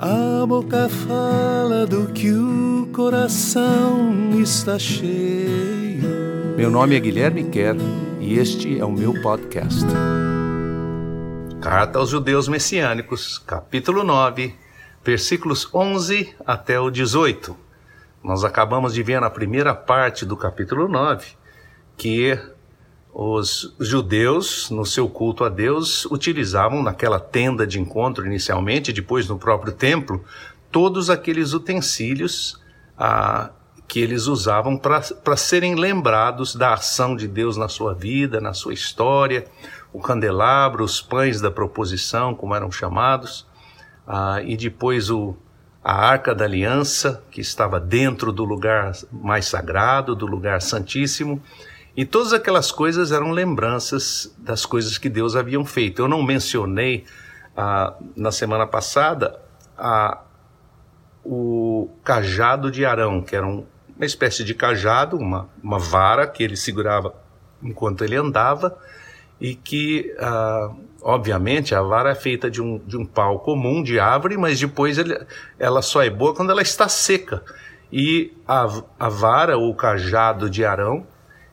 A boca fala do que o coração está cheio. Meu nome é Guilherme Kerr e este é o meu podcast. Carta aos Judeus Messiânicos, capítulo 9, versículos 11 até o 18. Nós acabamos de ver na primeira parte do capítulo 9 que os judeus, no seu culto a Deus, utilizavam naquela tenda de encontro inicialmente, depois no próprio templo, todos aqueles utensílios ah, que eles usavam para serem lembrados da ação de Deus na sua vida, na sua história, o candelabro, os pães da proposição, como eram chamados, ah, e depois o, a arca da aliança, que estava dentro do lugar mais sagrado, do lugar santíssimo, e todas aquelas coisas eram lembranças das coisas que Deus haviam feito. Eu não mencionei ah, na semana passada ah, o cajado de Arão, que era um, uma espécie de cajado, uma, uma vara que ele segurava enquanto ele andava e que, ah, obviamente, a vara é feita de um, de um pau comum, de árvore, mas depois ele, ela só é boa quando ela está seca. E a, a vara, ou cajado de Arão,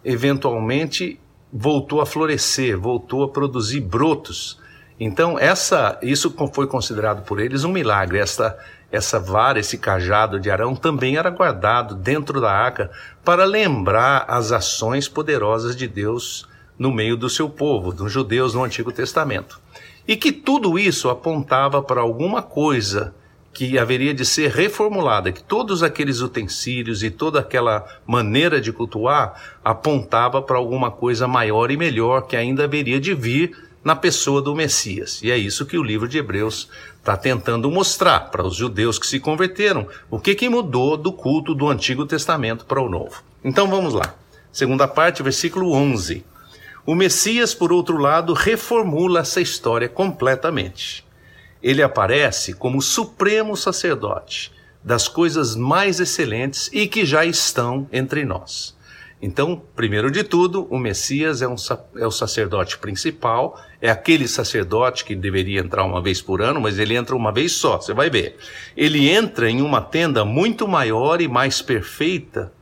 eventualmente voltou a florescer, voltou a produzir brotos. Então, essa, isso foi considerado por eles um milagre. Essa, essa vara, esse cajado de Arão também era guardado dentro da arca para lembrar as ações poderosas de Deus no meio do seu povo, dos judeus no Antigo Testamento. E que tudo isso apontava para alguma coisa que haveria de ser reformulada, que todos aqueles utensílios e toda aquela maneira de cultuar apontava para alguma coisa maior e melhor que ainda haveria de vir na pessoa do Messias. E é isso que o livro de Hebreus está tentando mostrar para os judeus que se converteram, o que, que mudou do culto do Antigo Testamento para o Novo. Então vamos lá. Segunda parte, versículo 11. O Messias, por outro lado, reformula essa história completamente ele aparece como supremo sacerdote das coisas mais excelentes e que já estão entre nós. Então, primeiro de tudo, o Messias é, um, é o sacerdote principal, é aquele sacerdote que deveria entrar uma vez por ano, mas ele entra uma vez só, você vai ver. Ele entra em uma tenda muito maior e mais perfeita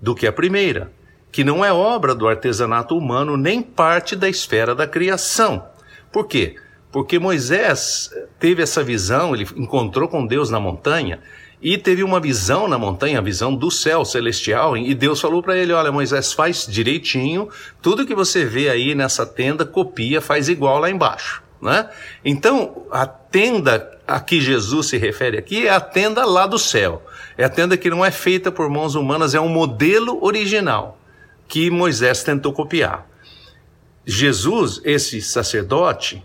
do que a primeira, que não é obra do artesanato humano nem parte da esfera da criação. Por quê? Porque Moisés teve essa visão, ele encontrou com Deus na montanha e teve uma visão na montanha, a visão do céu celestial, e Deus falou para ele: Olha, Moisés, faz direitinho, tudo que você vê aí nessa tenda, copia, faz igual lá embaixo. Né? Então, a tenda a que Jesus se refere aqui é a tenda lá do céu. É a tenda que não é feita por mãos humanas, é um modelo original que Moisés tentou copiar. Jesus, esse sacerdote,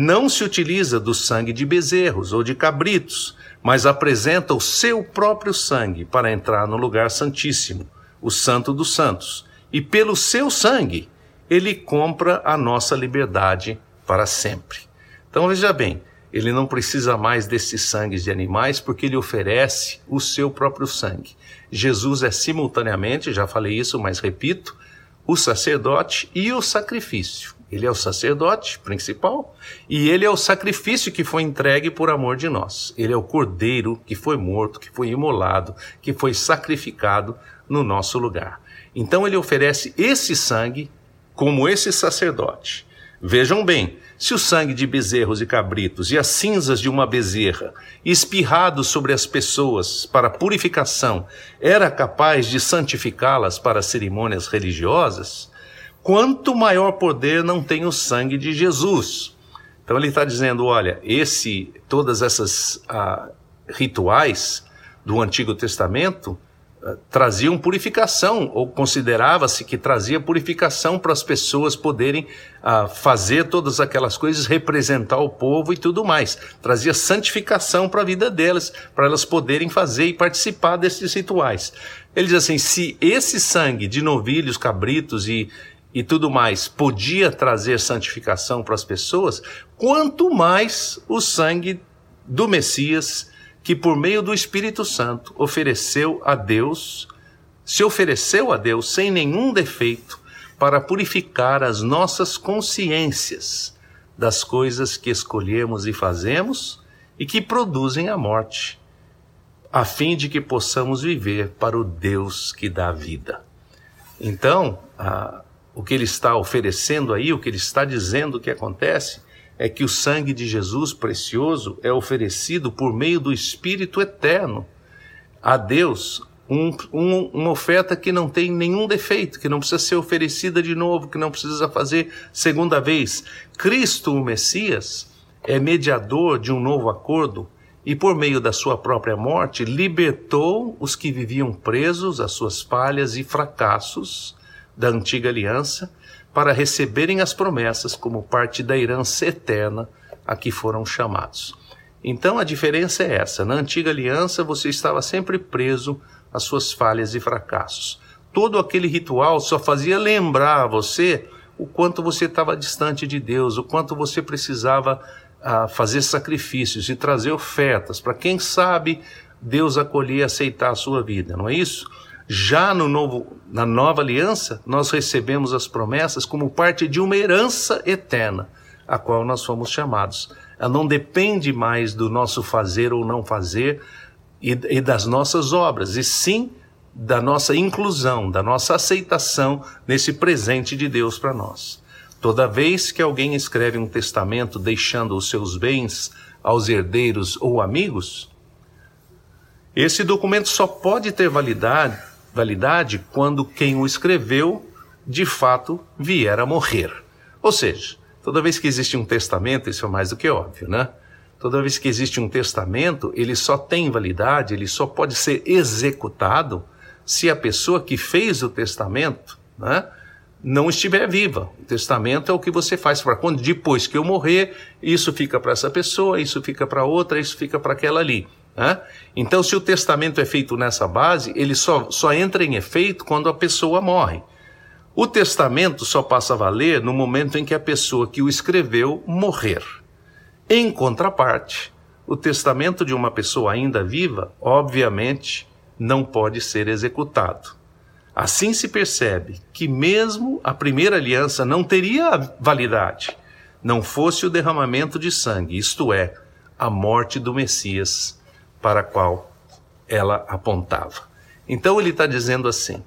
não se utiliza do sangue de bezerros ou de cabritos, mas apresenta o seu próprio sangue para entrar no lugar santíssimo, o Santo dos Santos. E pelo seu sangue, ele compra a nossa liberdade para sempre. Então veja bem, ele não precisa mais desses sangues de animais porque ele oferece o seu próprio sangue. Jesus é simultaneamente, já falei isso, mas repito, o sacerdote e o sacrifício. Ele é o sacerdote principal e ele é o sacrifício que foi entregue por amor de nós. Ele é o cordeiro que foi morto, que foi imolado, que foi sacrificado no nosso lugar. Então ele oferece esse sangue como esse sacerdote. Vejam bem, se o sangue de bezerros e cabritos e as cinzas de uma bezerra espirrados sobre as pessoas para purificação era capaz de santificá-las para cerimônias religiosas, quanto maior poder não tem o sangue de Jesus. Então ele está dizendo, olha, esse, todas essas ah, rituais do Antigo Testamento ah, traziam purificação, ou considerava-se que trazia purificação para as pessoas poderem ah, fazer todas aquelas coisas, representar o povo e tudo mais. Trazia santificação para a vida delas, para elas poderem fazer e participar desses rituais. Ele diz assim: se esse sangue de novilhos, cabritos e, e tudo mais podia trazer santificação para as pessoas, quanto mais o sangue do Messias, que por meio do Espírito Santo ofereceu a Deus, se ofereceu a Deus sem nenhum defeito para purificar as nossas consciências das coisas que escolhemos e fazemos e que produzem a morte, a fim de que possamos viver para o Deus que dá vida. Então, a, o que ele está oferecendo aí, o que ele está dizendo que acontece, é que o sangue de Jesus precioso é oferecido por meio do Espírito eterno a Deus, um, um, uma oferta que não tem nenhum defeito, que não precisa ser oferecida de novo, que não precisa fazer segunda vez. Cristo, o Messias, é mediador de um novo acordo e, por meio da sua própria morte, libertou os que viviam presos às suas falhas e fracassos da antiga aliança para receberem as promessas como parte da herança eterna a que foram chamados. Então a diferença é essa: na antiga aliança você estava sempre preso às suas falhas e fracassos. Todo aquele ritual só fazia lembrar a você o quanto você estava distante de Deus, o quanto você precisava a fazer sacrifícios e trazer ofertas para quem sabe Deus acolher e aceitar a sua vida, não é isso? Já no novo, na nova aliança, nós recebemos as promessas como parte de uma herança eterna, a qual nós fomos chamados. Ela não depende mais do nosso fazer ou não fazer e, e das nossas obras, e sim da nossa inclusão, da nossa aceitação nesse presente de Deus para nós. Toda vez que alguém escreve um testamento deixando os seus bens aos herdeiros ou amigos, esse documento só pode ter validade, validade quando quem o escreveu de fato vier a morrer. Ou seja, toda vez que existe um testamento, isso é mais do que óbvio, né? Toda vez que existe um testamento, ele só tem validade, ele só pode ser executado se a pessoa que fez o testamento, né, não estiver viva. O testamento é o que você faz para quando depois que eu morrer, isso fica para essa pessoa, isso fica para outra, isso fica para aquela ali. Né? Então, se o testamento é feito nessa base, ele só, só entra em efeito quando a pessoa morre. O testamento só passa a valer no momento em que a pessoa que o escreveu morrer. Em contraparte, o testamento de uma pessoa ainda viva, obviamente, não pode ser executado. Assim se percebe que, mesmo a primeira aliança não teria validade, não fosse o derramamento de sangue, isto é, a morte do Messias, para a qual ela apontava. Então ele está dizendo assim: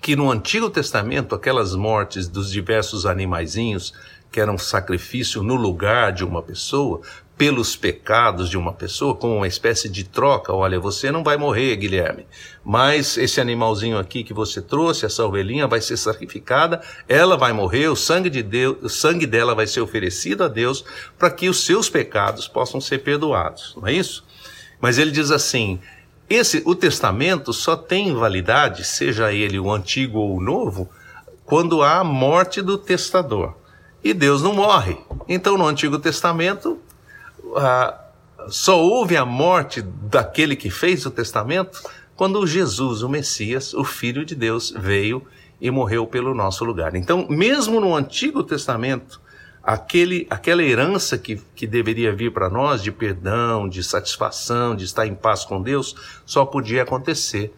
que no Antigo Testamento, aquelas mortes dos diversos animaizinhos que eram sacrifício no lugar de uma pessoa, pelos pecados de uma pessoa, como uma espécie de troca. Olha, você não vai morrer, Guilherme, mas esse animalzinho aqui que você trouxe, essa ovelhinha, vai ser sacrificada, ela vai morrer, o sangue de Deus, o sangue dela vai ser oferecido a Deus para que os seus pecados possam ser perdoados. Não é isso? Mas ele diz assim: esse, o testamento só tem validade, seja ele o antigo ou o novo, quando há a morte do testador. E Deus não morre. Então, no Antigo Testamento, só houve a morte daquele que fez o testamento quando Jesus, o Messias, o Filho de Deus, veio e morreu pelo nosso lugar. Então, mesmo no Antigo Testamento, aquele, aquela herança que, que deveria vir para nós de perdão, de satisfação, de estar em paz com Deus, só podia acontecer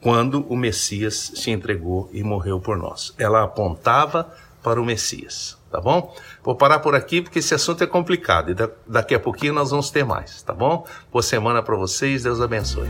quando o Messias se entregou e morreu por nós. Ela apontava para o Messias tá bom? Vou parar por aqui porque esse assunto é complicado e daqui a pouquinho nós vamos ter mais, tá bom? Boa semana para vocês, Deus abençoe.